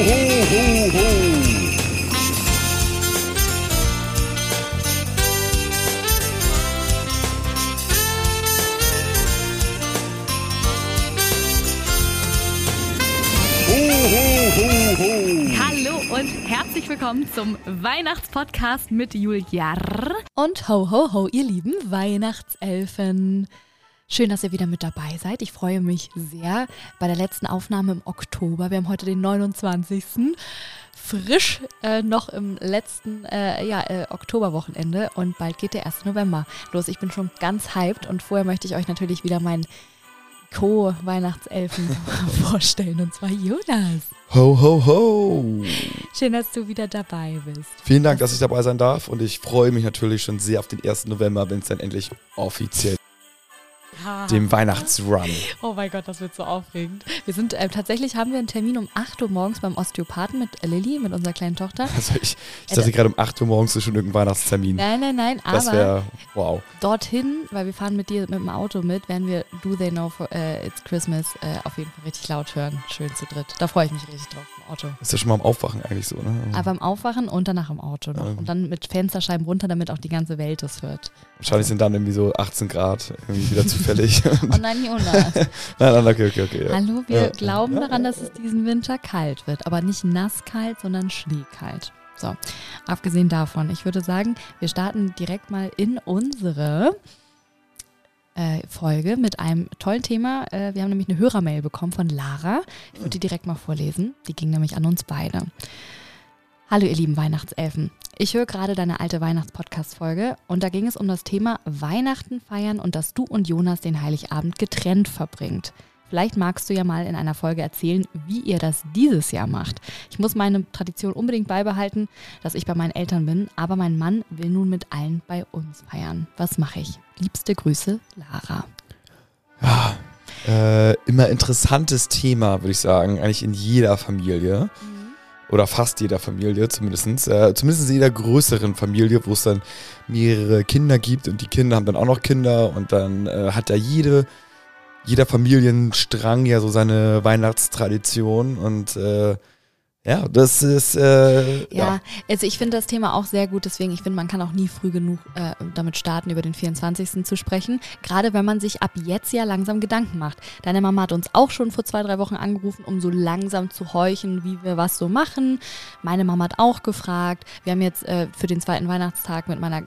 ho, ho. Hallo und herzlich willkommen zum Weihnachtspodcast mit Julia und ho ho ho, ihr lieben Weihnachtselfen. Schön, dass ihr wieder mit dabei seid. Ich freue mich sehr bei der letzten Aufnahme im Oktober. Wir haben heute den 29. Frisch äh, noch im letzten äh, ja, äh, Oktoberwochenende und bald geht der 1. November los. Ich bin schon ganz hyped und vorher möchte ich euch natürlich wieder meinen Co-Weihnachtselfen vorstellen und zwar Jonas. Ho, ho, ho. Schön, dass du wieder dabei bist. Vielen Dank, dass ich dabei sein darf und ich freue mich natürlich schon sehr auf den 1. November, wenn es dann endlich offiziell dem Weihnachtsrun. Oh mein Gott, das wird so aufregend. Wir sind äh, tatsächlich haben wir einen Termin um 8 Uhr morgens beim Osteopathen mit Lilly, mit unserer kleinen Tochter. Also ich, ich dachte gerade um 8 Uhr morgens ist schon irgendein Weihnachtstermin. Nein, nein, nein, Das aber wäre, wow. dorthin, weil wir fahren mit dir mit dem Auto mit, werden wir Do They Know for, äh, It's Christmas äh, auf jeden Fall richtig laut hören. Schön zu dritt. Da freue ich mich richtig drauf im Auto. Ist ja schon mal am Aufwachen eigentlich so, ne? Aber beim Aufwachen und danach im Auto noch. Ja. Und dann mit Fensterscheiben runter, damit auch die ganze Welt es hört. Wahrscheinlich sind dann irgendwie so 18 Grad irgendwie wieder zufällig. Oh nein, Jonas. nein, nein, okay, okay, okay. Ja. Hallo, wir Ja. glauben daran, dass es diesen Winter kalt wird. Aber nicht nasskalt, sondern schneekalt. So, abgesehen davon, ich würde sagen, wir starten direkt mal in unsere äh, Folge mit einem tollen Thema. Äh, wir haben nämlich eine Hörermail bekommen von Lara. Ich würde die direkt mal vorlesen. Die ging nämlich an uns beide. Hallo ihr lieben Weihnachtselfen. Ich höre gerade deine alte Weihnachtspodcast-Folge und da ging es um das Thema Weihnachten feiern und dass du und Jonas den Heiligabend getrennt verbringt. Vielleicht magst du ja mal in einer Folge erzählen, wie ihr das dieses Jahr macht. Ich muss meine Tradition unbedingt beibehalten, dass ich bei meinen Eltern bin, aber mein Mann will nun mit allen bei uns feiern. Was mache ich? Liebste Grüße, Lara. Äh, immer interessantes Thema, würde ich sagen. Eigentlich in jeder Familie. Oder fast jeder Familie, zumindest. Äh, zumindest in jeder größeren Familie, wo es dann mehrere Kinder gibt und die Kinder haben dann auch noch Kinder und dann äh, hat ja jede, jeder Familienstrang ja so seine Weihnachtstradition und äh, ja, das ist äh, Ja, ja. also ich finde das Thema auch sehr gut, deswegen ich finde, man kann auch nie früh genug äh, damit starten, über den 24. zu sprechen. Gerade wenn man sich ab jetzt ja langsam Gedanken macht. Deine Mama hat uns auch schon vor zwei, drei Wochen angerufen, um so langsam zu horchen, wie wir was so machen. Meine Mama hat auch gefragt. Wir haben jetzt äh, für den zweiten Weihnachtstag mit meiner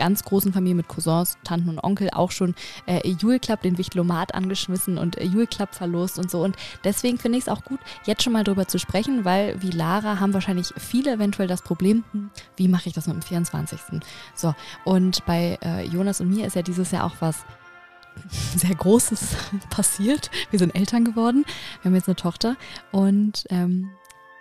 ganz großen Familie mit Cousins, Tanten und Onkel auch schon äh, Jule Club, den Wichtlomat angeschmissen und äh, Jule Club verlost und so. Und deswegen finde ich es auch gut, jetzt schon mal drüber zu sprechen, weil wie Lara haben wahrscheinlich viele eventuell das Problem, hm, wie mache ich das mit dem 24. So, und bei äh, Jonas und mir ist ja dieses Jahr auch was sehr Großes passiert. Wir sind Eltern geworden, wir haben jetzt eine Tochter und ähm,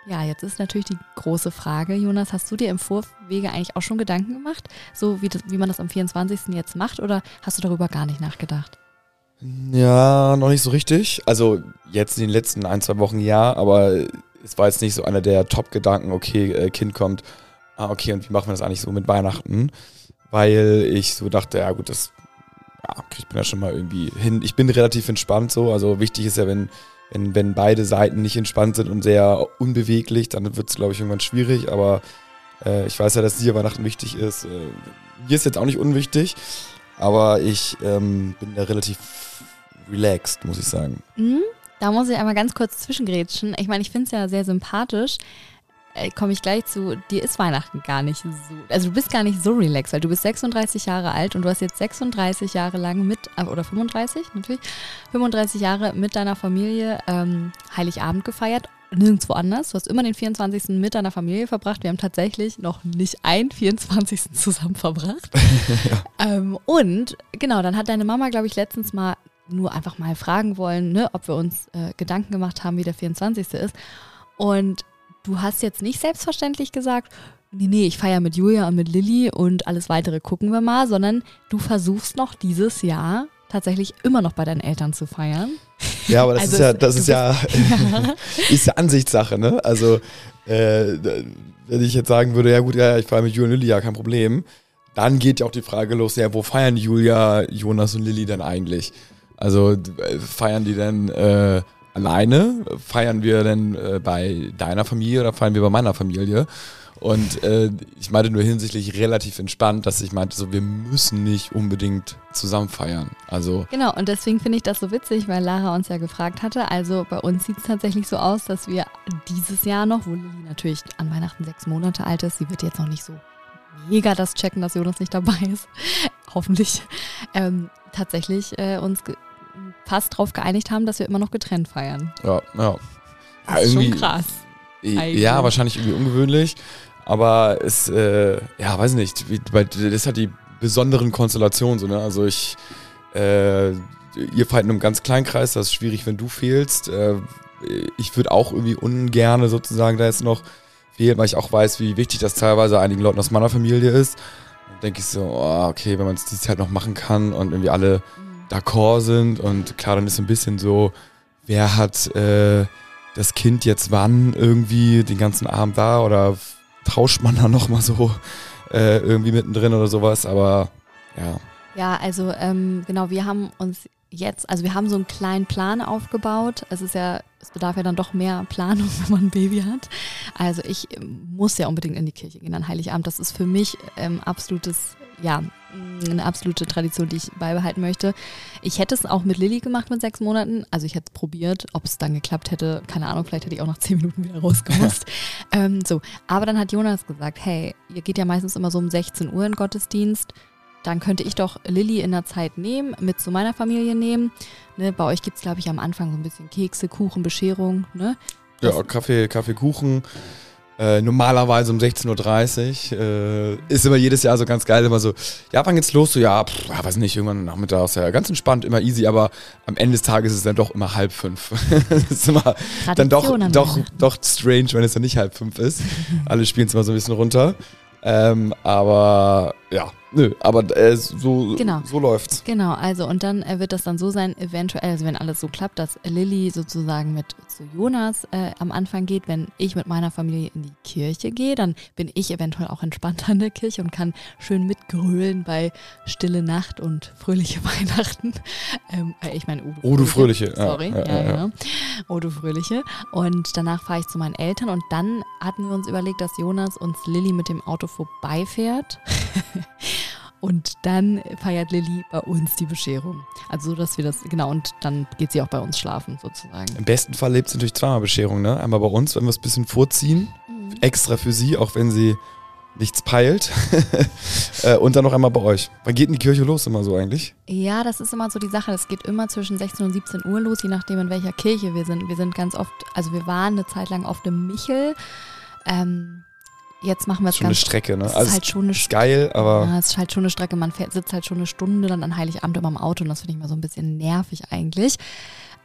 ja, jetzt ist natürlich die große Frage, Jonas, hast du dir im Vorwege eigentlich auch schon Gedanken gemacht, so wie, das, wie man das am 24. jetzt macht oder hast du darüber gar nicht nachgedacht? Ja, noch nicht so richtig. Also jetzt in den letzten ein, zwei Wochen ja, aber es war jetzt nicht so einer der Top-Gedanken, okay, äh, Kind kommt, ah, okay, und wie machen wir das eigentlich so mit Weihnachten? Weil ich so dachte, ja gut, das ja, kriegt man ja schon mal irgendwie hin. Ich bin relativ entspannt so, also wichtig ist ja, wenn, wenn, wenn beide Seiten nicht entspannt sind und sehr unbeweglich, dann wird es, glaube ich, irgendwann schwierig, aber äh, ich weiß ja, dass dir Weihnachten wichtig ist. Äh, mir ist jetzt auch nicht unwichtig, aber ich ähm, bin da relativ relaxed, muss ich sagen. Hm, da muss ich einmal ganz kurz zwischengrätschen. Ich meine, ich finde es ja sehr sympathisch. Äh, Komme ich gleich zu, dir ist Weihnachten gar nicht so, also du bist gar nicht so relaxed, weil du bist 36 Jahre alt und du hast jetzt 36 Jahre lang mit, äh, oder 35 natürlich, 35 Jahre mit deiner Familie ähm, Heiligabend gefeiert, nirgendwo anders. Du hast immer den 24. mit deiner Familie verbracht. Wir haben tatsächlich noch nicht einen 24. zusammen verbracht. ähm, und genau, dann hat deine Mama, glaube ich, letztens mal nur einfach mal fragen wollen, ne, ob wir uns äh, Gedanken gemacht haben, wie der 24. ist. Und du hast jetzt nicht selbstverständlich gesagt, nee, nee, ich feiere mit Julia und mit Lilly und alles weitere gucken wir mal, sondern du versuchst noch dieses Jahr tatsächlich immer noch bei deinen Eltern zu feiern. Ja, aber das Also ist ja, das ist ja, ist ja Ansichtssache, ne? Also, äh, wenn ich jetzt sagen würde, ja gut, ja, ich feiere mit Julia und Lilly, ja, kein Problem, dann geht ja auch die Frage los, ja, wo feiern Julia, Jonas und Lilly denn eigentlich? Also, äh, feiern die denn äh, alleine? Feiern wir denn äh, bei deiner Familie oder feiern wir bei meiner Familie? Und äh, ich meinte nur hinsichtlich relativ entspannt, dass ich meinte, so wir müssen nicht unbedingt zusammen feiern. Also Genau, und deswegen finde ich das so witzig, weil Lara uns ja gefragt hatte. Also bei uns sieht es tatsächlich so aus, dass wir dieses Jahr noch, wo Lilly natürlich an Weihnachten sechs Monate alt ist, sie wird jetzt noch nicht so mega das checken, dass Jonas nicht dabei ist. Hoffentlich. Ähm, tatsächlich äh, uns fast darauf geeinigt haben, dass wir immer noch getrennt feiern. ja, ja. Das ja ist schon krass. eigentlich. ja, wahrscheinlich irgendwie ungewöhnlich. Aber es, äh, ja, weiß nicht, das ist halt die besonderen Konstellationen so, ne? Also ich, äh, ihr feiert in einem ganz kleinen Kreis, das ist schwierig, wenn du fehlst. Äh, ich würde auch irgendwie ungerne sozusagen da jetzt noch fehlen, weil ich auch weiß, wie wichtig das teilweise einigen Leuten aus meiner Familie ist. Dann denke ich so, oh, okay, wenn man es dieses Jahr noch machen kann und irgendwie alle d'accord sind und klar, dann ist so ein bisschen so, wer hat äh, das Kind jetzt wann irgendwie den ganzen Abend da oder tauscht man da nochmal so äh, irgendwie mittendrin oder sowas, aber ja. Ja, also ähm, genau, wir haben uns jetzt, also wir haben so einen kleinen Plan aufgebaut. Es ist ja, es bedarf ja dann doch mehr Planung, wenn man ein Baby hat. Also ich ähm, muss ja unbedingt in die Kirche gehen an Heiligabend. Das ist für mich ähm, absolutes, ja, eine absolute Tradition, die ich beibehalten möchte. Ich hätte es auch mit Lilly gemacht mit sechs Monaten. Also ich hätte es probiert, ob es dann geklappt hätte, keine Ahnung, vielleicht hätte ich auch nach zehn Minuten wieder rausgemusst. ähm, so, aber dann hat Jonas gesagt, hey, ihr geht ja meistens immer so um 16 Uhr in Gottesdienst dann könnte ich doch Lilly in der Zeit nehmen, mit zu meiner Familie nehmen. Ne, bei euch gibt es, glaube ich, am Anfang so ein bisschen Kekse, Kuchen, Bescherung. Ne? Ja, Kaffee, Kaffee, Kuchen. Äh, normalerweise um 16.30 Uhr. Äh, ist immer jedes Jahr so ganz geil. Immer so, ja, wann geht's los? So, ja, pff, weiß nicht, irgendwann nachmittags. Ja, ganz entspannt, immer easy, aber am Ende des Tages ist es dann doch immer halb fünf. das ist immer dann doch, Tradition an doch, Weihnachten. doch strange, wenn es dann nicht halb fünf ist. Alle spielen es immer so ein bisschen runter. Ähm, aber ja, nö, aber äh, so, Genau. so läuft's. Genau, also und dann äh, wird das dann so sein, eventuell, also wenn alles so klappt, dass Lilly sozusagen mit zu Jonas äh, am Anfang geht, wenn ich mit meiner Familie in die Kirche gehe, dann bin ich eventuell auch entspannter in der Kirche und kann schön mitgrölen bei Stille Nacht und fröhliche Weihnachten. Ähm, äh, ich meine, Udo Oh, du Fröhliche. Ja, Sorry, ja, ja, ja, ja. ja. Oh, du Fröhliche. Und danach fahre ich zu meinen Eltern und dann hatten wir uns überlegt, dass Jonas uns Lilly mit dem Auto vorbeifährt. Und dann feiert Lilly bei uns die Bescherung. Also so, dass wir das, genau, und dann geht sie auch bei uns schlafen, sozusagen. Im besten Fall lebt sie natürlich zweimal Bescherung, ne? Einmal bei uns, wenn wir es ein bisschen vorziehen, extra für sie, auch wenn sie nichts peilt. Äh, und dann noch einmal bei euch. Wann geht denn die Kirche los immer so eigentlich? Ja, das ist immer so die Sache. Das geht immer zwischen 16 und 17 Uhr los, je nachdem, in welcher Kirche wir sind. Wir sind ganz oft, also wir waren eine Zeit lang auf dem Michel. Ähm, jetzt machen wir es Schon eine ganz Strecke, ne? Es ist Also halt schon eine ist geil, aber Ja, es ist halt schon eine Strecke. Man fährt, sitzt halt schon eine Stunde dann an Heiligabend immer im Auto und das finde ich mal so ein bisschen nervig eigentlich.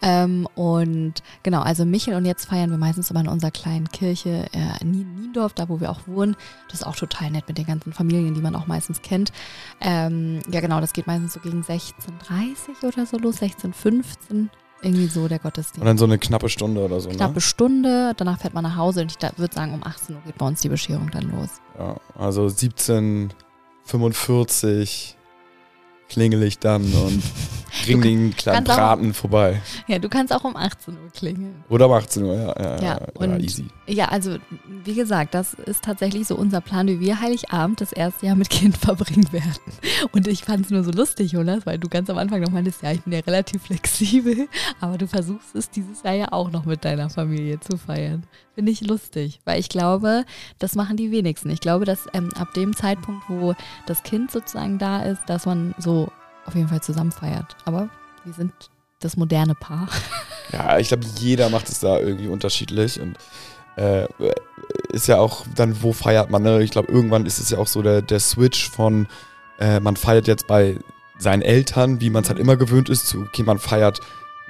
Ähm, und genau, also Michel und jetzt feiern wir meistens immer in unserer kleinen Kirche äh, in Nien- Niendorf, da wo wir auch wohnen. Das ist auch total nett mit den ganzen Familien, die man auch meistens kennt. Ähm, ja, genau, das geht meistens so gegen 16.30 oder so los, 16.15 irgendwie so der Gottesdienst. und dann so eine knappe Stunde oder so, Knappe ne? Stunde, danach fährt man nach Hause und ich würde sagen, um 18 Uhr geht bei uns die Bescherung dann los. Ja, also 1745 klingel ich dann und bring den kleinen kannst auch- Braten vorbei. Ja, du kannst auch um 18 Uhr klingeln. Oder um 18 Uhr, ja. Ja, Ja, ja, und- easy. Ja, also wie gesagt, das ist tatsächlich so unser Plan, wie wir Heiligabend das erste Jahr mit Kind verbringen werden. Und ich fand es nur so lustig, Jonas, weil du ganz am Anfang noch meintest, ja, ich bin ja relativ flexibel, aber du versuchst es dieses Jahr ja auch noch mit deiner Familie zu feiern. Finde ich lustig, weil ich glaube, das machen die wenigsten. Ich glaube, dass ähm, ab dem Zeitpunkt, wo das Kind sozusagen da ist, dass man so auf jeden Fall zusammen feiert. Aber wir sind das moderne Paar. Ja, ich glaube, jeder macht es da irgendwie unterschiedlich und äh, ist ja auch dann, wo feiert man, ne? Ich glaube, irgendwann ist es ja auch so der, der Switch von, äh, man feiert jetzt bei seinen Eltern, wie man es halt immer gewöhnt ist, zu, okay, man feiert,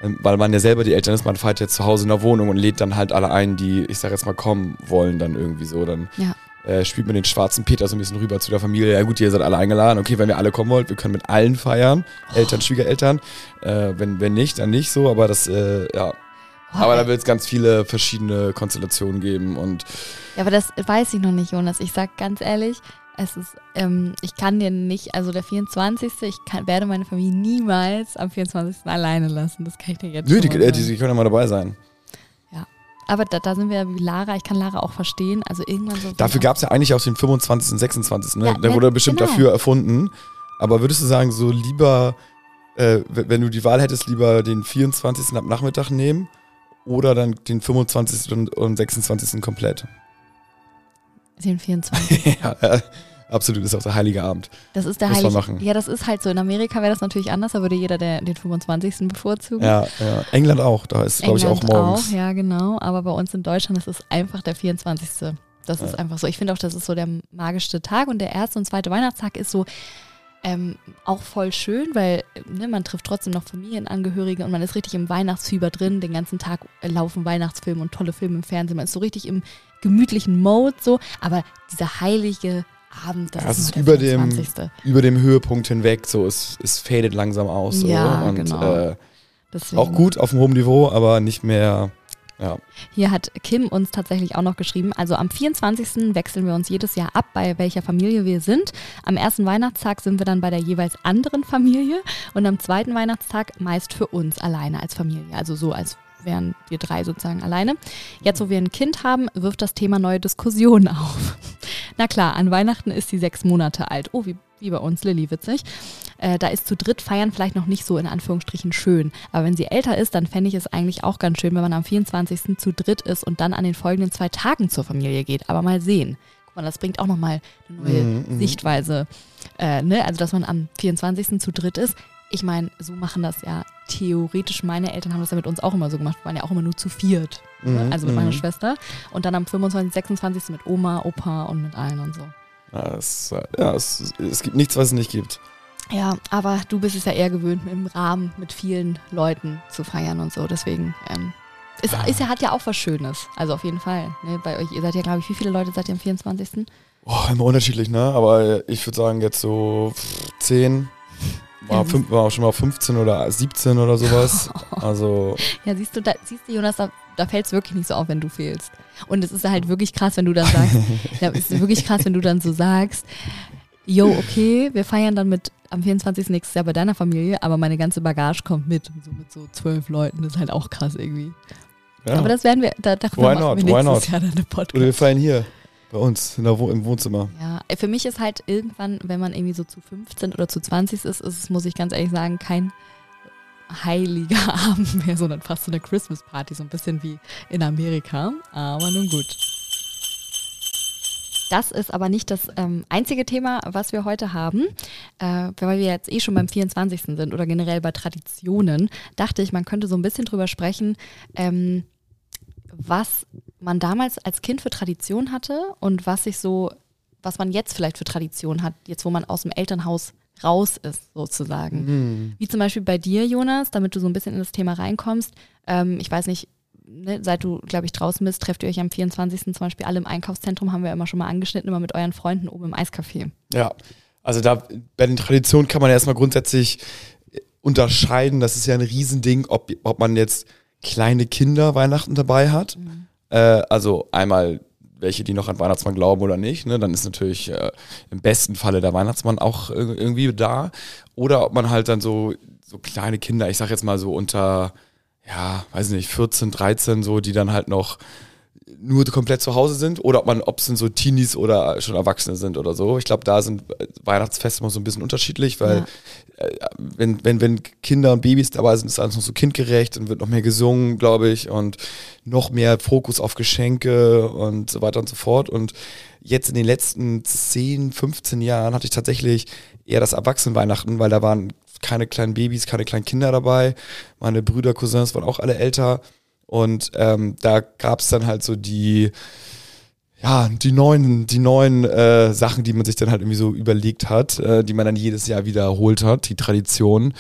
ähm, weil man ja selber die Eltern ist, man feiert jetzt zu Hause in der Wohnung und lädt dann halt alle ein, die, ich sag jetzt mal, kommen wollen dann irgendwie so, dann Ja. Äh, spielt man den schwarzen Peter so ein bisschen rüber zu der Familie. Ja gut, ihr seid alle eingeladen. Okay, wenn wir alle kommen wollt, wir können mit allen feiern. Eltern, Schwiegereltern. Äh, wenn, wenn nicht, dann nicht so. Aber das, äh, ja. Aber da wird es ganz viele verschiedene Konstellationen geben. Und Ja, aber das weiß ich noch nicht, Jonas. Ich sag ganz ehrlich, Es ist, ähm, ich kann dir nicht, also der 24. Ich kann, werde meine Familie niemals am 24. alleine lassen. Das kann ich dir jetzt Nö, schon die, äh, sagen. die, die können ja mal dabei sein. Aber da, da sind wir wie Lara. Ich kann Lara auch verstehen. Also irgendwann so. Dafür gab es ja eigentlich auch den 25. und 26. Ne? Ja, Der ja, wurde bestimmt genau. dafür erfunden. Aber würdest du sagen, so lieber, äh, wenn du die Wahl hättest, lieber den 24. ab Nachmittag nehmen oder dann den 25. und, und 26. komplett? Den 24. ja, äh, absolut, ist auch der heilige Abend. Das ist der Muss heilige. machen. Ja, das ist halt so. In Amerika wäre das natürlich anders. Da würde jeder der, den 25. bevorzugen. Ja, ja. England auch, da ist, glaube ich, auch morgens. ja, genau. Aber bei uns in Deutschland ist es einfach der 24. Das ist Ja. einfach so. Ich finde auch, das ist so der magischste Tag. Und der erste und zweite Weihnachtstag ist so ähm, auch voll schön, weil ne, man trifft trotzdem noch Familienangehörige und man ist richtig im Weihnachtsfieber drin. Den ganzen Tag äh, laufen Weihnachtsfilme und tolle Filme im Fernsehen. Man ist so richtig im gemütlichen Mode so. Aber dieser heilige Abend, das Ja, es ist, ist über dem- 24. Über dem Höhepunkt hinweg, so, es, es fadet langsam aus. So, Ja, und, genau. Äh, auch gut auf einem hohen Niveau, aber nicht mehr, ja. Hier hat Kim uns tatsächlich auch noch geschrieben, also am 24. wechseln wir uns jedes Jahr ab, bei welcher Familie wir sind. Am ersten Weihnachtstag sind wir dann bei der jeweils anderen Familie und am zweiten Weihnachtstag meist für uns alleine als Familie. Also so als wären wir drei sozusagen alleine. Jetzt, wo wir ein Kind haben, wirft das Thema neue Diskussionen auf. Na klar, an Weihnachten ist sie sechs Monate alt. Oh, wie, wie bei uns, Lilly, witzig. Äh, da ist zu dritt feiern vielleicht noch nicht so in Anführungsstrichen schön. Aber wenn sie älter ist, dann fände ich es eigentlich auch ganz schön, wenn man am 24. zu dritt ist und dann an den folgenden zwei Tagen zur Familie geht. Aber mal sehen. Guck mal, das bringt auch nochmal eine neue mhm. Sichtweise. Äh, ne? Also, dass man am 24. zu dritt ist. Ich meine, so machen das ja theoretisch. Meine Eltern haben das ja mit uns auch immer so gemacht. Wir waren ja auch immer nur zu viert. Ne? Mhm, Also mit meiner mhm. Schwester. Und dann am 25., 26. mit Oma, Opa und mit allen und so. Ja, es, ja es, es gibt nichts, was es nicht gibt. Ja, aber du bist es ja eher gewöhnt, im Rahmen mit vielen Leuten zu feiern und so. Deswegen ähm, ist, ist ja, hat ja auch was Schönes. Also auf jeden Fall. Ne? Bei euch, ihr seid ja, glaube ich, wie viele Leute seid ihr am 24.? Boah, immer unterschiedlich, ne? Aber ich würde sagen, jetzt so pff, 10, Ja, war, fünf, war auch schon mal 15 oder 17 oder sowas. Also, Ja, siehst du, da, siehst du, Jonas, da, da fällt es wirklich nicht so auf, wenn du fehlst. Und es ist halt wirklich krass, wenn du dann sagst, ja, es ist wirklich krass, wenn du dann so sagst, yo, okay, wir feiern dann mit am 24. nächstes Jahr bei deiner Familie, aber meine ganze Bagage kommt mit. So mit so zwölf Leuten, das ist halt auch krass irgendwie. ja. Aber das werden wir, da, darüber Why machen not? wir nächstes? Jahr dann eine Oder Podcast. wir feiern hier bei uns in der Wo im Wohnzimmer. Ja, äh, für mich ist halt irgendwann, wenn man irgendwie so zu 15 oder zu 20 ist, ist es, muss ich ganz ehrlich sagen, kein heiliger Abend mehr, sondern fast so eine Christmas Party, so ein bisschen wie in Amerika. Aber nun gut. Das ist aber nicht das ähm, einzige Thema, was wir heute haben. Äh, weil wir jetzt eh schon beim 24. sind oder generell bei Traditionen, dachte ich, man könnte so ein bisschen drüber sprechen, ähm, was man damals als Kind für Tradition hatte und was sich so, was man jetzt vielleicht für Tradition hat, jetzt wo man aus dem Elternhaus raus ist, sozusagen. Mhm. Wie zum Beispiel bei dir, Jonas, damit du so ein bisschen in das Thema reinkommst. Ähm, ich weiß nicht, ne, seit du, glaube ich, draußen bist, trefft ihr euch am 24. zum Beispiel alle im Einkaufszentrum, haben wir immer schon mal angeschnitten, immer mit euren Freunden oben im Eiscafé. Ja, also da bei den Traditionen kann man erstmal grundsätzlich äh, unterscheiden. Das ist ja ein Riesending, ob, ob man jetzt kleine Kinder Weihnachten dabei hat. Äh, also einmal welche, die noch an Weihnachtsmann glauben oder nicht. Ne? Dann ist natürlich äh, im besten Falle der Weihnachtsmann auch äh, irgendwie da. Oder ob man halt dann so, so kleine Kinder, ich sag jetzt mal so unter, ja, weiß nicht, 14, 13, so, die dann halt noch nur komplett zu Hause sind oder ob man, ob es denn so Teenies oder schon Erwachsene sind oder so. Ich glaube, da sind äh, Weihnachtsfeste immer so ein bisschen unterschiedlich, weil Ja. äh, wenn, wenn, wenn Kinder und Babys dabei sind, ist alles noch so kindgerecht und wird noch mehr gesungen, glaube ich, und noch mehr Fokus auf Geschenke und so weiter und so fort. Und jetzt in den letzten 10, 15 Jahren hatte ich tatsächlich eher das Erwachsenenweihnachten, weil da waren keine kleinen Babys, keine kleinen Kinder dabei. Meine Brüder, Cousins waren auch alle älter. Und ähm, da gab es dann halt so die, ja, die neuen, die neuen äh, Sachen, die man sich dann halt irgendwie so überlegt hat, äh, die man dann jedes Jahr wiederholt hat, die Tradition.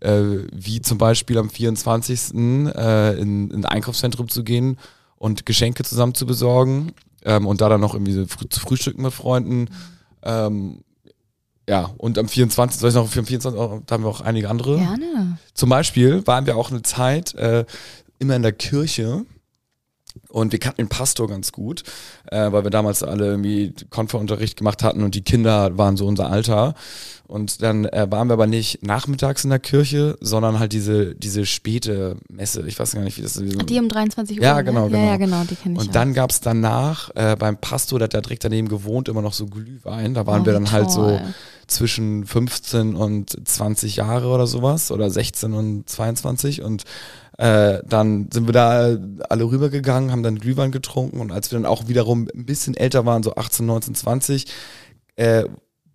Äh, wie zum Beispiel am 24. Äh, in, in ein Einkaufszentrum zu gehen und Geschenke zusammen zu besorgen ähm, und da dann noch irgendwie so früh, zu frühstücken mit Freunden. Ähm, ja, und am 24. soll ich noch für den 24. auch- Da haben wir auch einige andere. Gerne. Zum Beispiel waren wir auch eine Zeit äh, immer in der Kirche Und wir kannten den Pastor ganz gut, äh, weil wir damals alle irgendwie Konferunterricht gemacht hatten und die Kinder waren so unser Alter. Und dann äh, waren wir aber nicht nachmittags in der Kirche, sondern halt diese, diese späte Messe. Ich weiß gar nicht, wie das ist. Die um 23 Uhr. Ja, genau, ne? genau. Ja, ja, genau, die kenne ich Und dann gab es danach äh, beim Pastor, der hat da direkt daneben gewohnt, immer noch so Glühwein. Da waren Oh, wir dann halt so toll. zwischen 15 und 20 Jahre oder sowas oder 16 und 22 und äh, dann sind wir da alle rübergegangen, haben dann Glühwein getrunken und als wir dann auch wiederum ein bisschen älter waren, so 18, 19, 20, äh,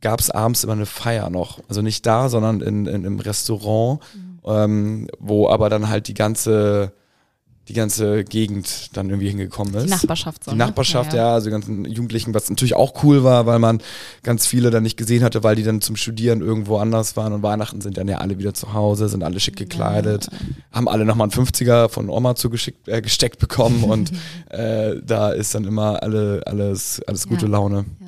gab es abends immer eine Feier noch. Also nicht da, sondern in, in, im Restaurant, Mhm. ähm, wo aber dann halt die ganze, die ganze Gegend dann irgendwie hingekommen ist. Die Nachbarschaft so. Die ne? Nachbarschaft, ja, also die ganzen Jugendlichen, was natürlich auch cool war, weil man ganz viele dann nicht gesehen hatte, weil die dann zum Studieren irgendwo anders waren und Weihnachten sind dann ja alle wieder zu Hause, sind alle schick gekleidet, haben alle nochmal einen 50er von Oma zugeschickt, äh, gesteckt bekommen und äh, da ist dann immer alle, alles, alles gute Ja. Laune. Ja.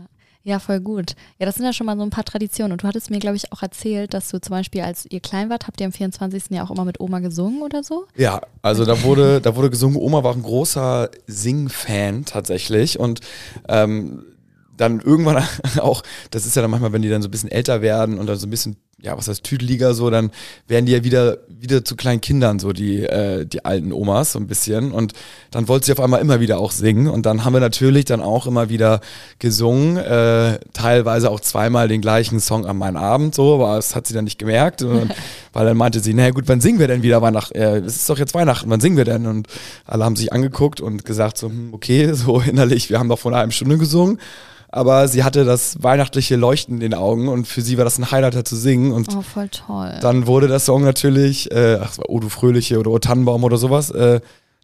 Ja, voll gut. Ja, das sind ja schon mal so ein paar Traditionen. Und du hattest mir, glaube ich, auch erzählt, dass du zum Beispiel, als ihr klein wart, habt ihr am 24. ja auch immer mit Oma gesungen oder so? Ja, also da wurde, da wurde gesungen, Oma war ein großer Sing-Fan tatsächlich und ähm, dann irgendwann auch, das ist ja dann manchmal, wenn die dann so ein bisschen älter werden und dann so ein bisschen, ja, was heißt Tüdeliger so, dann werden die ja wieder, wieder zu kleinen Kindern, so die, äh, die alten Omas so ein bisschen und dann wollte sie auf einmal immer wieder auch singen und dann haben wir natürlich dann auch immer wieder gesungen, äh, teilweise auch zweimal den gleichen Song an meinen Abend so, aber das hat sie dann nicht gemerkt, und, weil dann meinte sie, naja gut, wann singen wir denn wieder Weihnachten? Äh, es ist doch jetzt Weihnachten, wann singen wir denn? Und alle haben sich angeguckt und gesagt so, hm, okay, so innerlich, wir haben doch vor einer halben Stunde gesungen. Aber sie hatte das weihnachtliche Leuchten in den Augen und für sie war das ein Highlighter zu singen. Und Oh, voll toll. dann wurde der Song natürlich, äh, ach, es war O du Fröhliche oder O Tannenbaum oder sowas, äh,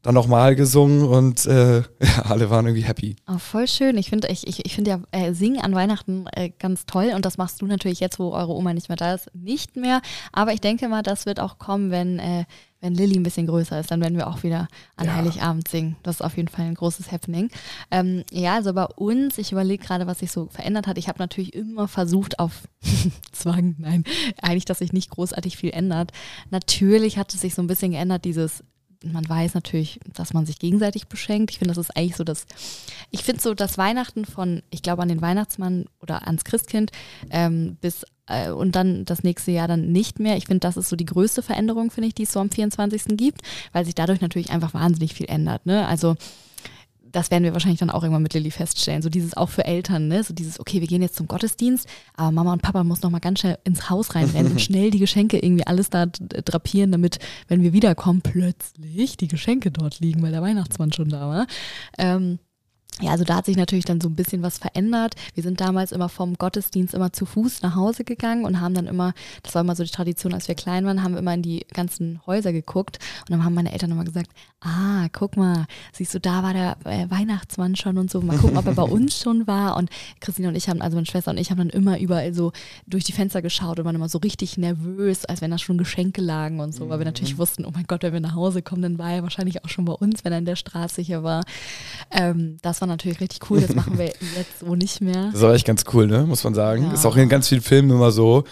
dann nochmal gesungen und äh, ja, alle waren irgendwie happy. Oh, voll schön. Ich finde ich, ich, ich find ja äh, Singen an Weihnachten äh, ganz toll und das machst du natürlich jetzt, wo eure Oma nicht mehr da ist, nicht mehr. Aber ich denke mal, das wird auch kommen, wenn, äh, wenn Lilly ein bisschen größer ist. Dann werden wir auch wieder an Ja. Heiligabend singen. Das ist auf jeden Fall ein großes Happening. Ähm, ja, also bei uns, ich überlege gerade, was sich so verändert hat. Ich habe natürlich immer versucht auf Zwang, nein, eigentlich, dass sich nicht großartig viel ändert. Natürlich hat es sich so ein bisschen geändert, dieses man weiß natürlich, dass man sich gegenseitig beschenkt. Ich finde, das ist eigentlich so das, ich finde so das Weihnachten von, ich glaube an den Weihnachtsmann oder ans Christkind ähm, bis äh, und dann das nächste Jahr dann nicht mehr. Ich finde, das ist so die größte Veränderung, finde ich, die es so am 24. gibt, weil sich dadurch natürlich einfach wahnsinnig viel ändert. Ne? Also das werden wir wahrscheinlich dann auch irgendwann mit Lilly feststellen. So dieses auch für Eltern, ne? So dieses, okay, wir gehen jetzt zum Gottesdienst, aber Mama und Papa muss noch mal ganz schnell ins Haus reinrennen und schnell die Geschenke irgendwie alles da d- drapieren, damit, wenn wir wiederkommen, plötzlich die Geschenke dort liegen, weil der Weihnachtsmann schon da war. Ähm, ja, also da hat sich natürlich dann so ein bisschen was verändert. Wir sind damals immer vom Gottesdienst immer zu Fuß nach Hause gegangen und haben dann immer, das war immer so die Tradition, als wir klein waren, haben wir immer in die ganzen Häuser geguckt und dann haben meine Eltern immer gesagt, ah, guck mal, siehst du, da war der äh, Weihnachtsmann schon und so, mal gucken, ob er bei uns schon war und Christine und ich haben, also meine Schwester und ich haben dann immer überall so durch die Fenster geschaut und waren immer so richtig nervös, als wenn da schon Geschenke lagen und so, weil wir natürlich wussten, oh mein Gott, wenn wir nach Hause kommen, dann war er wahrscheinlich auch schon bei uns, wenn er in der Straße hier war. Ähm, das war natürlich richtig cool, das machen wir jetzt so nicht mehr. Das war echt ganz cool, ne? muss man sagen. Ja. Ist auch in ganz vielen Filmen immer so,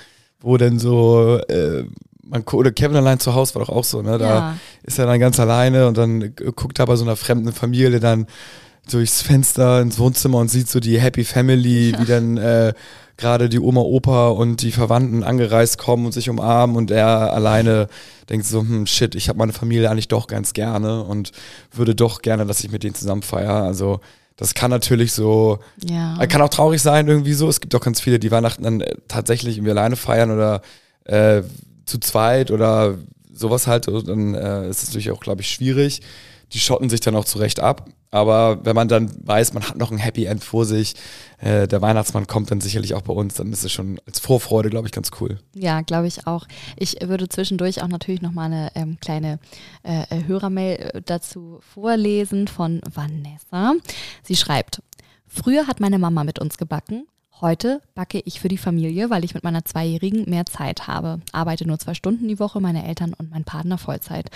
wo dann so, äh, man oder Kevin allein zu Hause war doch auch so, ne? Da Ja. ist er dann ganz alleine und dann guckt er bei so einer fremden Familie dann durchs Fenster ins Wohnzimmer und sieht so die Happy Family, wie dann äh, gerade die Oma, Opa und die Verwandten angereist kommen und sich umarmen und er alleine denkt so, hm, shit, ich habe meine Familie eigentlich doch ganz gerne und würde doch gerne, dass ich mit denen zusammen feiere. Also das kann natürlich so, Ja. er kann auch traurig sein irgendwie so. Es gibt auch ganz viele, die Weihnachten dann äh, tatsächlich irgendwie alleine feiern oder äh, zu zweit oder sowas halt. Und dann äh, ist es natürlich auch, glaube ich, schwierig. Die schotten sich dann auch zurecht ab. Aber wenn man dann weiß, man hat noch ein Happy End vor sich, äh, der Weihnachtsmann kommt dann sicherlich auch bei uns, dann ist es schon als Vorfreude, glaube ich, ganz cool. Ja, glaube ich auch. Ich würde zwischendurch auch natürlich noch mal eine ähm, kleine äh, Hörermail äh, dazu vorlesen von Vanessa. Sie schreibt, früher hat meine Mama mit uns gebacken. Heute backe ich für die Familie, weil ich mit meiner Zweijährigen mehr Zeit habe. Arbeite nur zwei Stunden die Woche, meine Eltern und mein Partner Vollzeit.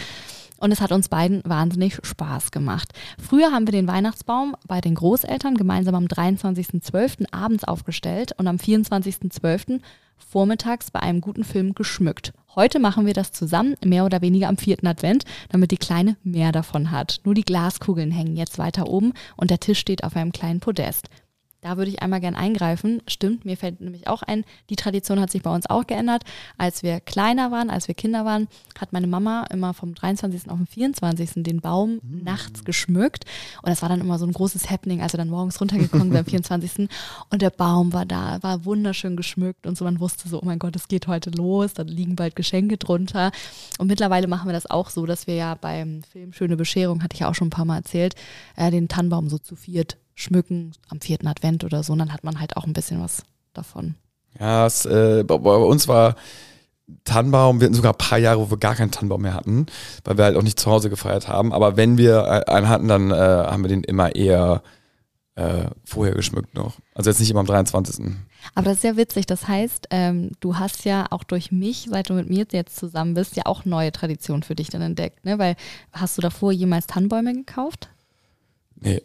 Und es hat uns beiden wahnsinnig Spaß gemacht. Früher haben wir den Weihnachtsbaum bei den Großeltern gemeinsam am 23.12. abends aufgestellt und am 24.12. vormittags bei einem guten Film geschmückt. Heute machen wir das zusammen, mehr oder weniger am vierten Advent, damit die Kleine mehr davon hat. Nur die Glaskugeln hängen jetzt weiter oben und der Tisch steht auf einem kleinen Podest. Da würde ich einmal gern eingreifen. Stimmt, mir fällt nämlich auch ein, die Tradition hat sich bei uns auch geändert. Als wir kleiner waren, als wir Kinder waren, hat meine Mama immer vom 23. auf den 24. den Baum mhm. nachts geschmückt. Und das war dann immer so ein großes Happening, als er dann morgens runtergekommen wäre am 24. Und der Baum war da, war wunderschön geschmückt und so. Man wusste so, oh mein Gott, es geht heute los, da liegen bald Geschenke drunter. Und mittlerweile machen wir das auch so, dass wir ja beim Film Schöne Bescherung, hatte ich ja auch schon ein paar Mal erzählt, äh, den Tannenbaum so zu viert schmücken am vierten Advent oder so. Und dann hat man halt auch ein bisschen was davon. Ja, es, äh, bei, bei, uns war Tannenbaum, wir hatten sogar ein paar Jahre, wo wir gar keinen Tannenbaum mehr hatten, weil wir halt auch nicht zu Hause gefeiert haben. Aber wenn wir einen hatten, dann äh, haben wir den immer eher äh, vorher geschmückt noch. Also jetzt nicht immer am 23. Aber das ist ja witzig. Das heißt, ähm, du hast ja auch durch mich, seit du mit mir jetzt zusammen bist, ja auch neue Traditionen für dich dann entdeckt, ne? Weil hast du davor jemals Tannenbäume gekauft? Nee.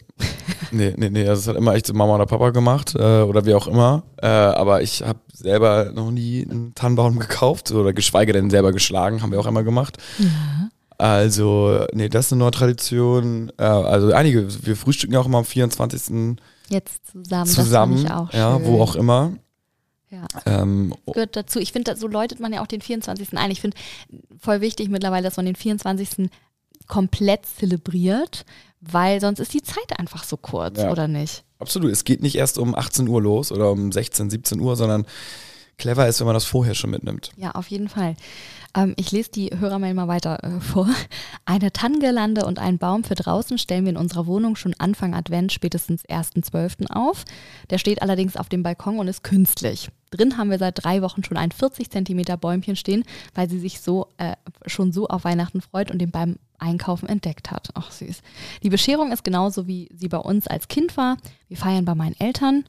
nee, nee, nee. Also das hat immer echt Mama oder Papa gemacht äh, oder wie auch immer. Äh, aber ich habe selber noch nie einen Tannenbaum gekauft oder geschweige denn selber geschlagen, haben wir auch immer gemacht. Ja. Also, nee, das ist eine neue Tradition. Äh, also einige, wir frühstücken ja auch immer am 24. Jetzt zusammen. Zusammen, auch ja, wo auch immer. Ja. Ähm, das gehört dazu. Ich finde, so läutet man ja auch den 24. ein. Ich finde voll wichtig mittlerweile, dass man den 24. komplett zelebriert, weil sonst ist die Zeit einfach so kurz, ja. oder nicht? Absolut. Es geht nicht erst um 18 Uhr los oder um 16, 17 Uhr, sondern clever ist, wenn man das vorher schon mitnimmt. Ja, auf jeden Fall. Ähm, ich lese die Hörermail mal weiter äh, vor. Eine Tannengelande und einen Baum für draußen stellen wir in unserer Wohnung schon Anfang Advent, spätestens 1.12. auf. Der steht allerdings auf dem Balkon und ist künstlich. Drin haben wir seit drei Wochen schon ein 40 Zentimeter Bäumchen stehen, weil sie sich so äh, schon so auf Weihnachten freut und den beim Einkaufen entdeckt hat. Ach süß. Die Bescherung ist genauso wie sie bei uns als Kind war. Wir feiern bei meinen Eltern.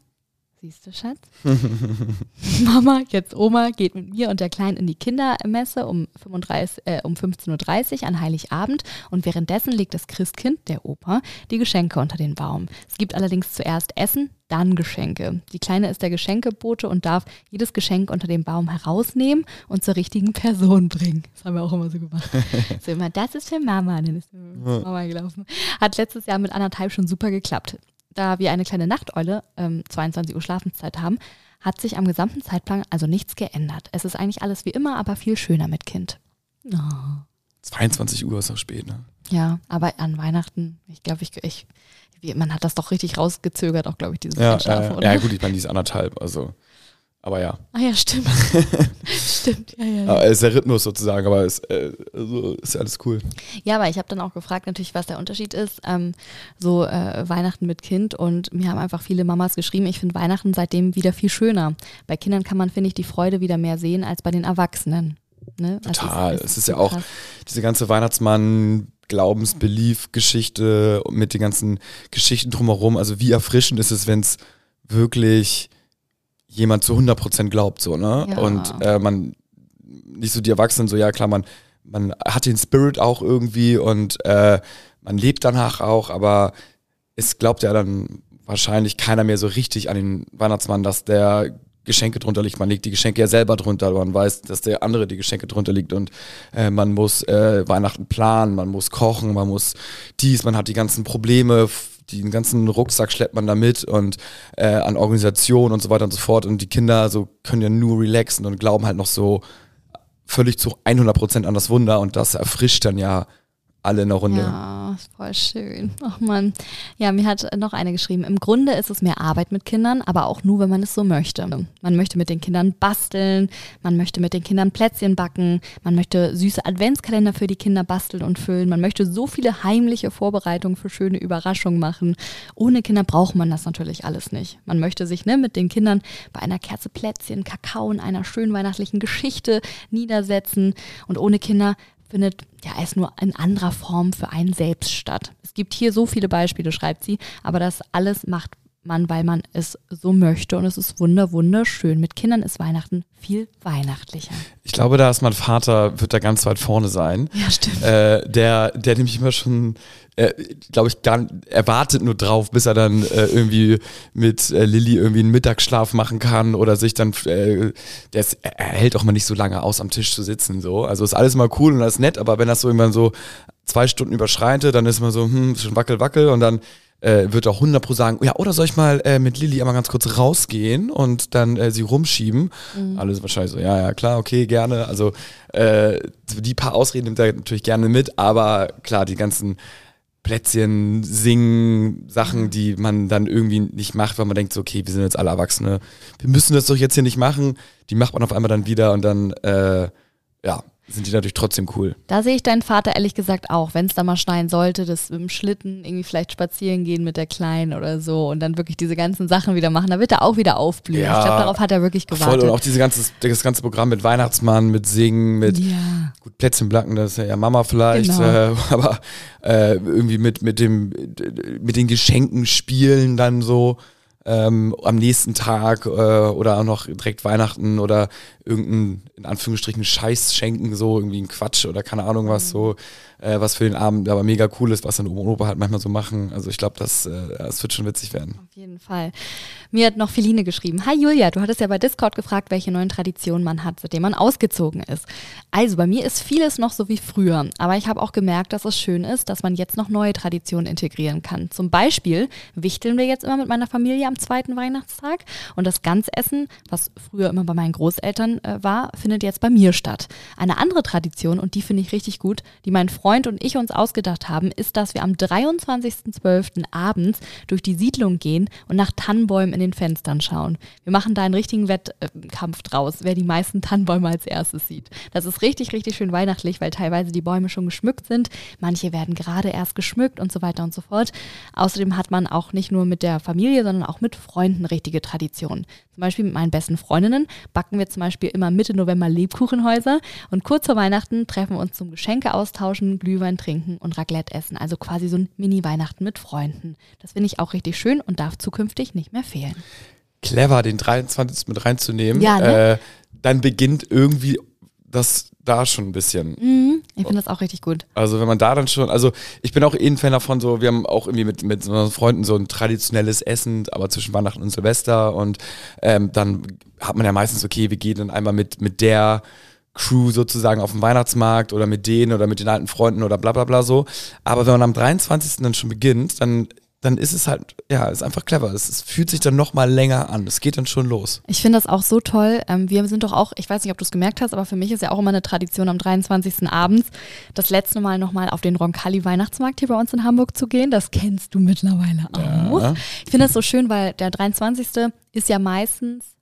Siehst du, Schatz? Mama, jetzt Oma, geht mit mir und der Kleinen in die Kindermesse um, 35, äh, um 15.30 Uhr an Heiligabend und währenddessen legt das Christkind, der Opa, die Geschenke unter den Baum. Es gibt allerdings zuerst Essen, dann Geschenke. Die Kleine ist der Geschenkebote und darf jedes Geschenk unter dem Baum herausnehmen und zur richtigen Person bringen. Das haben wir auch immer so gemacht. so immer, das ist für Mama, dann ist Mama gelaufen. Hat letztes Jahr mit anderthalb schon super geklappt da wir eine kleine Nachteule, ähm, 22 Uhr Schlafenszeit haben, hat sich am gesamten Zeitplan also nichts geändert. Es ist eigentlich alles wie immer, aber viel schöner mit Kind. Oh. 22 Uhr ist auch spät, ne? Ja, aber an Weihnachten, ich glaube, ich, ich, man hat das doch richtig rausgezögert, auch glaube ich, dieses ja, Einschlafen, äh, Ja, gut, ich meine, die ist anderthalb, also. Aber ja. Ah ja, stimmt. stimmt, ja, ja. ja. Es ist der Rhythmus sozusagen, aber es äh, also ist ja alles cool. Ja, aber ich habe dann auch gefragt natürlich, was der Unterschied ist. Ähm, so äh, Weihnachten mit Kind und mir haben einfach viele Mamas geschrieben, ich finde Weihnachten seitdem wieder viel schöner. Bei Kindern kann man, finde ich, die Freude wieder mehr sehen als bei den Erwachsenen. Ne? Total. Also es ist, es ist ja auch krass. diese ganze Weihnachtsmann- Glaubensbelief-Geschichte mit den ganzen Geschichten drumherum. Also wie erfrischend ist es, wenn es wirklich jemand zu 100% glaubt, so, ne? Ja. Und äh, man, nicht so die Erwachsenen, so, ja klar, man, man hat den Spirit auch irgendwie und äh, man lebt danach auch, aber es glaubt ja dann wahrscheinlich keiner mehr so richtig an den Weihnachtsmann, dass der Geschenke drunter liegt. Man legt die Geschenke ja selber drunter, man weiß, dass der andere die Geschenke drunter liegt und äh, man muss äh, Weihnachten planen, man muss kochen, man muss dies, man hat die ganzen Probleme den ganzen Rucksack schleppt man da mit und äh, an Organisation und so weiter und so fort. Und die Kinder so können ja nur relaxen und glauben halt noch so völlig zu 100% an das Wunder und das erfrischt dann ja alle in der Runde. Ja, voll schön. Ach man. Ja, mir hat noch eine geschrieben. Im Grunde ist es mehr Arbeit mit Kindern, aber auch nur, wenn man es so möchte. Man möchte mit den Kindern basteln, man möchte mit den Kindern Plätzchen backen, man möchte süße Adventskalender für die Kinder basteln und füllen, man möchte so viele heimliche Vorbereitungen für schöne Überraschungen machen. Ohne Kinder braucht man das natürlich alles nicht. Man möchte sich ne, mit den Kindern bei einer Kerze Plätzchen, Kakao und einer schönen weihnachtlichen Geschichte niedersetzen. Und ohne Kinder findet ja erst nur in anderer Form für einen selbst statt. Es gibt hier so viele Beispiele, schreibt sie, aber das alles macht man, weil man es so möchte und es ist wunder, wunderschön. Mit Kindern ist Weihnachten viel weihnachtlicher. Ich glaube, da ist mein Vater, wird da ganz weit vorne sein. Ja, stimmt. Äh, der, der nämlich immer schon, äh, glaube ich, gar, er wartet nur drauf, bis er dann äh, irgendwie mit äh, Lilly irgendwie einen Mittagsschlaf machen kann oder sich dann, äh, der ist, er hält auch mal nicht so lange aus, am Tisch zu sitzen. So. Also ist alles mal cool und alles nett, aber wenn das so irgendwann so zwei Stunden überschreitet, dann ist man so, hm, schon wackel, wackel und dann äh, wird auch 100 pro sagen, ja, oder soll ich mal äh, mit Lilly einmal ganz kurz rausgehen und dann äh, sie rumschieben? Mhm. Alles wahrscheinlich so, ja, ja, klar, okay, gerne. Also äh, die paar Ausreden nimmt er natürlich gerne mit, aber klar, die ganzen Plätzchen, Singen, Sachen, mhm. die man dann irgendwie nicht macht, weil man denkt so, okay, wir sind jetzt alle Erwachsene, wir müssen das doch jetzt hier nicht machen. Die macht man auf einmal dann wieder und dann, äh, ja, sind die natürlich trotzdem cool. Da sehe ich deinen Vater ehrlich gesagt auch, wenn es da mal schneien sollte, das mit dem Schlitten irgendwie vielleicht spazieren gehen mit der Kleinen oder so und dann wirklich diese ganzen Sachen wieder machen, da wird er auch wieder aufblühen. Ja, ich glaube, darauf hat er wirklich gewartet. Voll und auch diese ganze, das ganze Programm mit Weihnachtsmann, mit Singen, mit ja. gut Plätzchen blacken, das ist ja, ja Mama vielleicht, genau. äh, aber äh, irgendwie mit, mit dem mit den Geschenken spielen dann so ähm, am nächsten Tag äh, oder auch noch direkt Weihnachten oder irgendein, in Anführungsstrichen, Scheiß schenken, so irgendwie ein Quatsch oder keine Ahnung was, so, äh, was für den Abend aber mega cool ist, was dann Oma und Opa halt manchmal so machen. Also ich glaube, das, äh, das wird schon witzig werden. Auf jeden Fall. Mir hat noch Feline geschrieben. Hi Julia, du hattest ja bei Discord gefragt, welche neuen Traditionen man hat, seitdem man ausgezogen ist. Also bei mir ist vieles noch so wie früher, aber ich habe auch gemerkt, dass es schön ist, dass man jetzt noch neue Traditionen integrieren kann. Zum Beispiel wichteln wir jetzt immer mit meiner Familie am zweiten Weihnachtstag und das Ganzessen, was früher immer bei meinen Großeltern äh, war, findet jetzt bei mir statt. Eine andere Tradition, und die finde ich richtig gut, die mein Freund und ich uns ausgedacht haben, ist, dass wir am 23.12. abends durch die Siedlung gehen und nach Tannenbäumen in den Fenstern schauen. Wir machen da einen richtigen Wettkampf draus, wer die meisten Tannenbäume als erstes sieht. Das ist richtig, richtig schön weihnachtlich, weil teilweise die Bäume schon geschmückt sind. Manche werden gerade erst geschmückt und so weiter und so fort. Außerdem hat man auch nicht nur mit der Familie, sondern auch mit Freunden richtige Traditionen. Zum Beispiel mit meinen besten Freundinnen backen wir zum Beispiel immer Mitte November Lebkuchenhäuser und kurz vor Weihnachten treffen wir uns zum Geschenke austauschen, Glühwein trinken und Raclette essen. Also quasi so ein Mini-Weihnachten mit Freunden. Das finde ich auch richtig schön und darf zukünftig nicht mehr fehlen. Clever, den 23. mit reinzunehmen. Ja, ne? äh, dann beginnt irgendwie das da schon ein bisschen. Mhm, ich finde das auch richtig gut. Also wenn man da dann schon, also ich bin auch eh ein Fan davon, so wir haben auch irgendwie mit, mit unseren Freunden so ein traditionelles Essen, aber zwischen Weihnachten und Silvester und ähm, dann hat man ja meistens, okay, wir gehen dann einmal mit, mit der Crew sozusagen auf den Weihnachtsmarkt oder mit denen oder mit den alten Freunden oder bla bla bla so. Aber wenn man am 23. dann schon beginnt, dann dann ist es halt, ja, ist einfach clever. Es, es fühlt sich dann nochmal länger an. Es geht dann schon los. Ich finde das auch so toll. Ähm, wir sind doch auch, ich weiß nicht, ob du es gemerkt hast, aber für mich ist ja auch immer eine Tradition am 23. abends, das letzte Mal nochmal auf den Roncalli Weihnachtsmarkt hier bei uns in Hamburg zu gehen. Das kennst du mittlerweile auch. Ja. Ich finde das so schön, weil der 23. ist ja meistens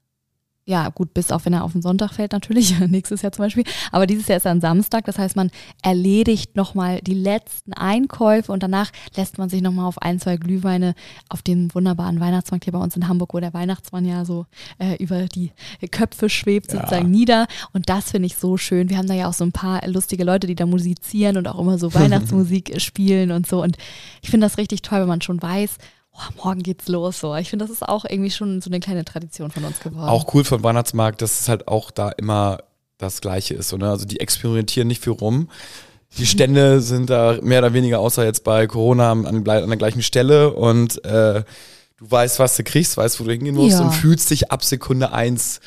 ja, gut, bis auf wenn er auf den Sonntag fällt natürlich, nächstes Jahr zum Beispiel. Aber dieses Jahr ist er ein Samstag, das heißt, man erledigt nochmal die letzten Einkäufe und danach lässt man sich nochmal auf ein, zwei Glühweine auf dem wunderbaren Weihnachtsmarkt hier bei uns in Hamburg, wo der Weihnachtsmann ja so äh, über die Köpfe schwebt, ja. sozusagen nieder. Und das finde ich so schön. Wir haben da ja auch so ein paar lustige Leute, die da musizieren und auch immer so Weihnachtsmusik spielen und so. Und ich finde das richtig toll, wenn man schon weiß, oh, morgen geht's los. So. Ich finde, das ist auch irgendwie schon so eine kleine Tradition von uns geworden. Auch cool von Weihnachtsmarkt, dass es halt auch da immer das Gleiche ist. So, ne? Also die experimentieren nicht viel rum. Die Stände sind da mehr oder weniger, außer jetzt bei Corona, an, an der gleichen Stelle und äh, du weißt, was du kriegst, weißt, wo du hingehen musst ja. und fühlst dich ab Sekunde eins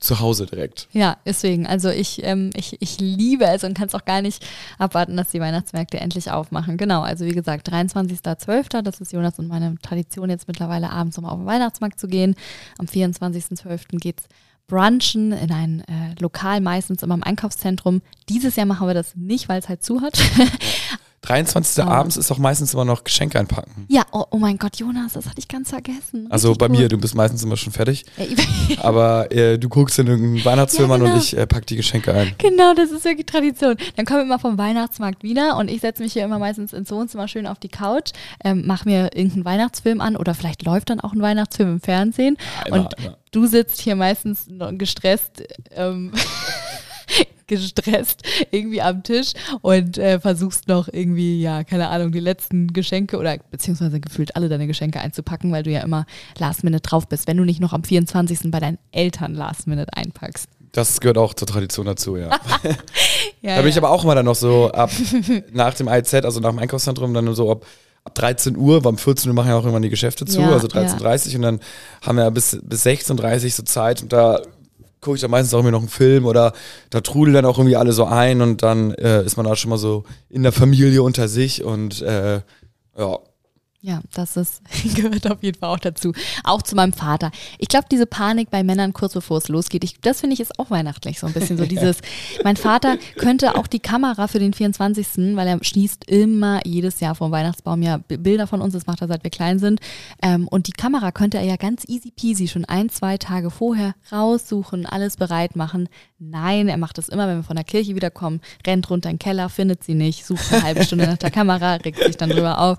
zu Hause direkt. Ja, deswegen. Also ich, ähm, ich, ich liebe es und kann es auch gar nicht abwarten, dass die Weihnachtsmärkte endlich aufmachen. Genau, also wie gesagt, 23.12., das ist Jonas und meine Tradition jetzt mittlerweile abends, um auf den Weihnachtsmarkt zu gehen. Am 24.12. geht es brunchen in ein äh, Lokal, meistens immer im Einkaufszentrum. Dieses Jahr machen wir das nicht, weil es halt zu hat. 23. Oh. abends ist doch meistens immer noch Geschenke einpacken. Ja, oh, oh, mein Gott, Jonas, das hatte ich ganz vergessen. Also Richtig bei cool. mir, du bist meistens immer schon fertig. aber äh, du guckst in irgendeinen Weihnachtsfilm ja, genau. und ich äh, pack die Geschenke ein. Genau, das ist wirklich Tradition. Dann kommen wir immer vom Weihnachtsmarkt wieder und ich setze mich hier immer meistens ins Wohnzimmer schön auf die Couch, ähm, mach mir irgendeinen Weihnachtsfilm an oder vielleicht läuft dann auch ein Weihnachtsfilm im Fernsehen. Ja, immer, und immer. du sitzt hier meistens gestresst. Ähm, gestresst irgendwie am Tisch und äh, versuchst noch irgendwie, ja, keine Ahnung, die letzten Geschenke oder beziehungsweise gefühlt alle deine Geschenke einzupacken, weil du ja immer Last Minute drauf bist, wenn du nicht noch am 24. bei deinen Eltern Last Minute einpackst. Das gehört auch zur Tradition dazu, ja. Ja, da bin ich ja. aber auch immer dann noch so ab nach dem IZ, also nach dem Einkaufszentrum, dann so ab, ab 13 Uhr, weil um 14 Uhr machen ja auch immer die Geschäfte zu, Ja, also 13.30 Uhr und dann haben wir bis, bis 16.30 Uhr so Zeit und da gucke ich dann meistens auch irgendwie noch einen Film oder da trudeln dann auch irgendwie alle so ein und dann äh, ist man da schon mal so in der Familie unter sich und äh, ja, Ja, das ist, gehört auf jeden Fall auch dazu. Auch zu meinem Vater. Ich glaube, diese Panik bei Männern kurz bevor es losgeht, ich, das finde ich ist auch weihnachtlich so ein bisschen so dieses, mein Vater könnte auch die Kamera für den 24., weil er schließt immer jedes Jahr vom Weihnachtsbaum ja Bilder von uns, das macht er seit wir klein sind. Ähm, und die Kamera könnte er ja ganz easy peasy schon ein, zwei Tage vorher raussuchen, alles bereit machen. Nein, er macht das immer, wenn wir von der Kirche wiederkommen, rennt runter in den Keller, findet sie nicht, sucht eine halbe Stunde nach der Kamera, regt sich dann drüber auf.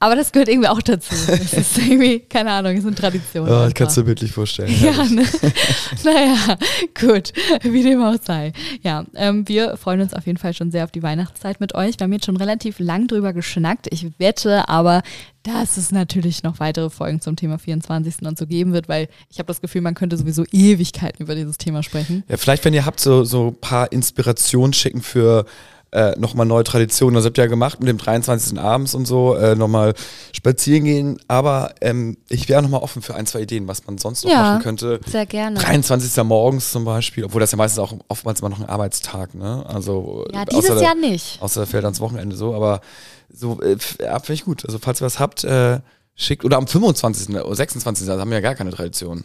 Aber das gehört irgendwie auch dazu. Das ist irgendwie, keine Ahnung, ist eine Tradition. ja ich einfach. kann es dir bildlich vorstellen. Ja, ne? naja, gut, wie dem auch sei. Ja, ähm, wir freuen uns auf jeden Fall schon sehr auf die Weihnachtszeit mit euch. Wir haben jetzt schon relativ lang drüber geschnackt. Ich wette aber, dass es natürlich noch weitere Folgen zum Thema 24. und so geben wird, weil ich habe das Gefühl, man könnte sowieso Ewigkeiten über dieses Thema sprechen. Ja, vielleicht, wenn ihr habt, so, so ein paar Inspirationen schicken für äh, nochmal neue Traditionen. Das habt ihr ja gemacht mit dem 23. abends und so, äh, nochmal spazieren gehen. Aber ähm, ich wäre nochmal offen für ein, zwei Ideen, was man sonst noch Ja. machen könnte. Sehr gerne. 23. morgens zum Beispiel, obwohl das ja meistens auch oftmals immer noch ein Arbeitstag, ne? Also Ja, äh, dieses außer, Jahr nicht. Außer fällt ans Wochenende so, aber so, äh, ja, finde ich gut. Also falls ihr was habt, äh, schickt, oder am 25. oder 26. da haben wir ja gar keine Tradition.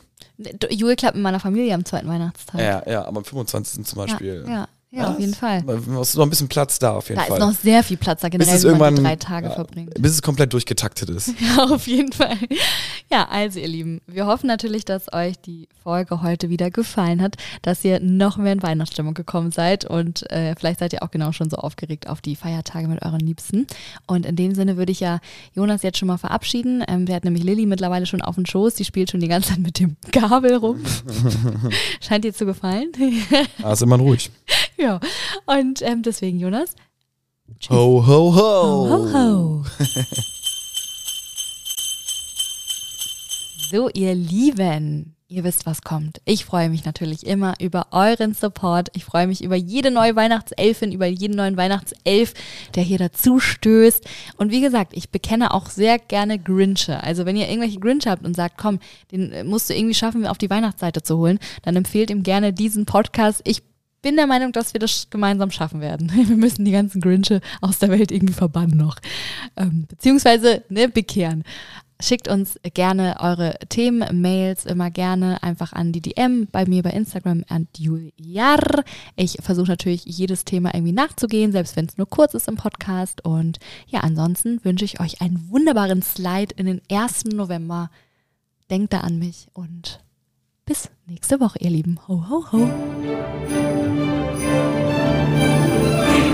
Jule klappt mit meiner Familie am zweiten Weihnachtstag. Ja, ja, aber am 25. zum Beispiel. ja, ja, ja, auf jeden Fall. Es ist noch ein bisschen Platz da auf jeden Da Fall. ist noch sehr viel Platz da bis generell, es wenn man irgendwann die drei Tage ja, verbringt. bis es komplett durchgetaktet ist. Ja, auf jeden Fall. Ja, also ihr Lieben, wir hoffen natürlich, dass euch die Folge heute wieder gefallen hat, dass ihr noch mehr in Weihnachtsstimmung gekommen seid und äh, vielleicht seid ihr auch genau schon so aufgeregt auf die Feiertage mit euren Liebsten. Und in dem Sinne würde ich ja Jonas jetzt schon mal verabschieden. Ähm, der hat nämlich Lilly mittlerweile schon auf dem Schoß, die spielt schon die ganze Zeit mit dem Gabel rum. Scheint dir zu gefallen. Ah, ist immer ruhig. ja, und ähm, deswegen Jonas. Ho, ho, ho. Ho, ho, ho. so, ihr Lieben, ihr wisst, was kommt. Ich freue mich natürlich immer über euren Support. Ich freue mich über jede neue Weihnachtselfin, über jeden neuen Weihnachtself, der hier dazu stößt. Und wie gesagt, ich bekenne auch sehr gerne Grinche. Also wenn ihr irgendwelche Grinche habt und sagt, komm, den äh, musst du irgendwie schaffen, auf die Weihnachtsseite zu holen, dann empfehlt ihm gerne diesen Podcast. Ich bin der Meinung, dass wir das gemeinsam schaffen werden. Wir müssen die ganzen Grinche aus der Welt irgendwie verbannen noch. Ähm, beziehungsweise ne, bekehren. Schickt uns gerne eure Themen, Mails immer gerne einfach an die DM bei mir bei Instagram an Juliar. Ich versuche natürlich jedes Thema irgendwie nachzugehen, selbst wenn es nur kurz ist im Podcast. Und ja, ansonsten wünsche ich euch einen wunderbaren Slide in den 1. November. Denkt da an mich und bis nächste Woche, ihr Lieben. Ho, ho, ho.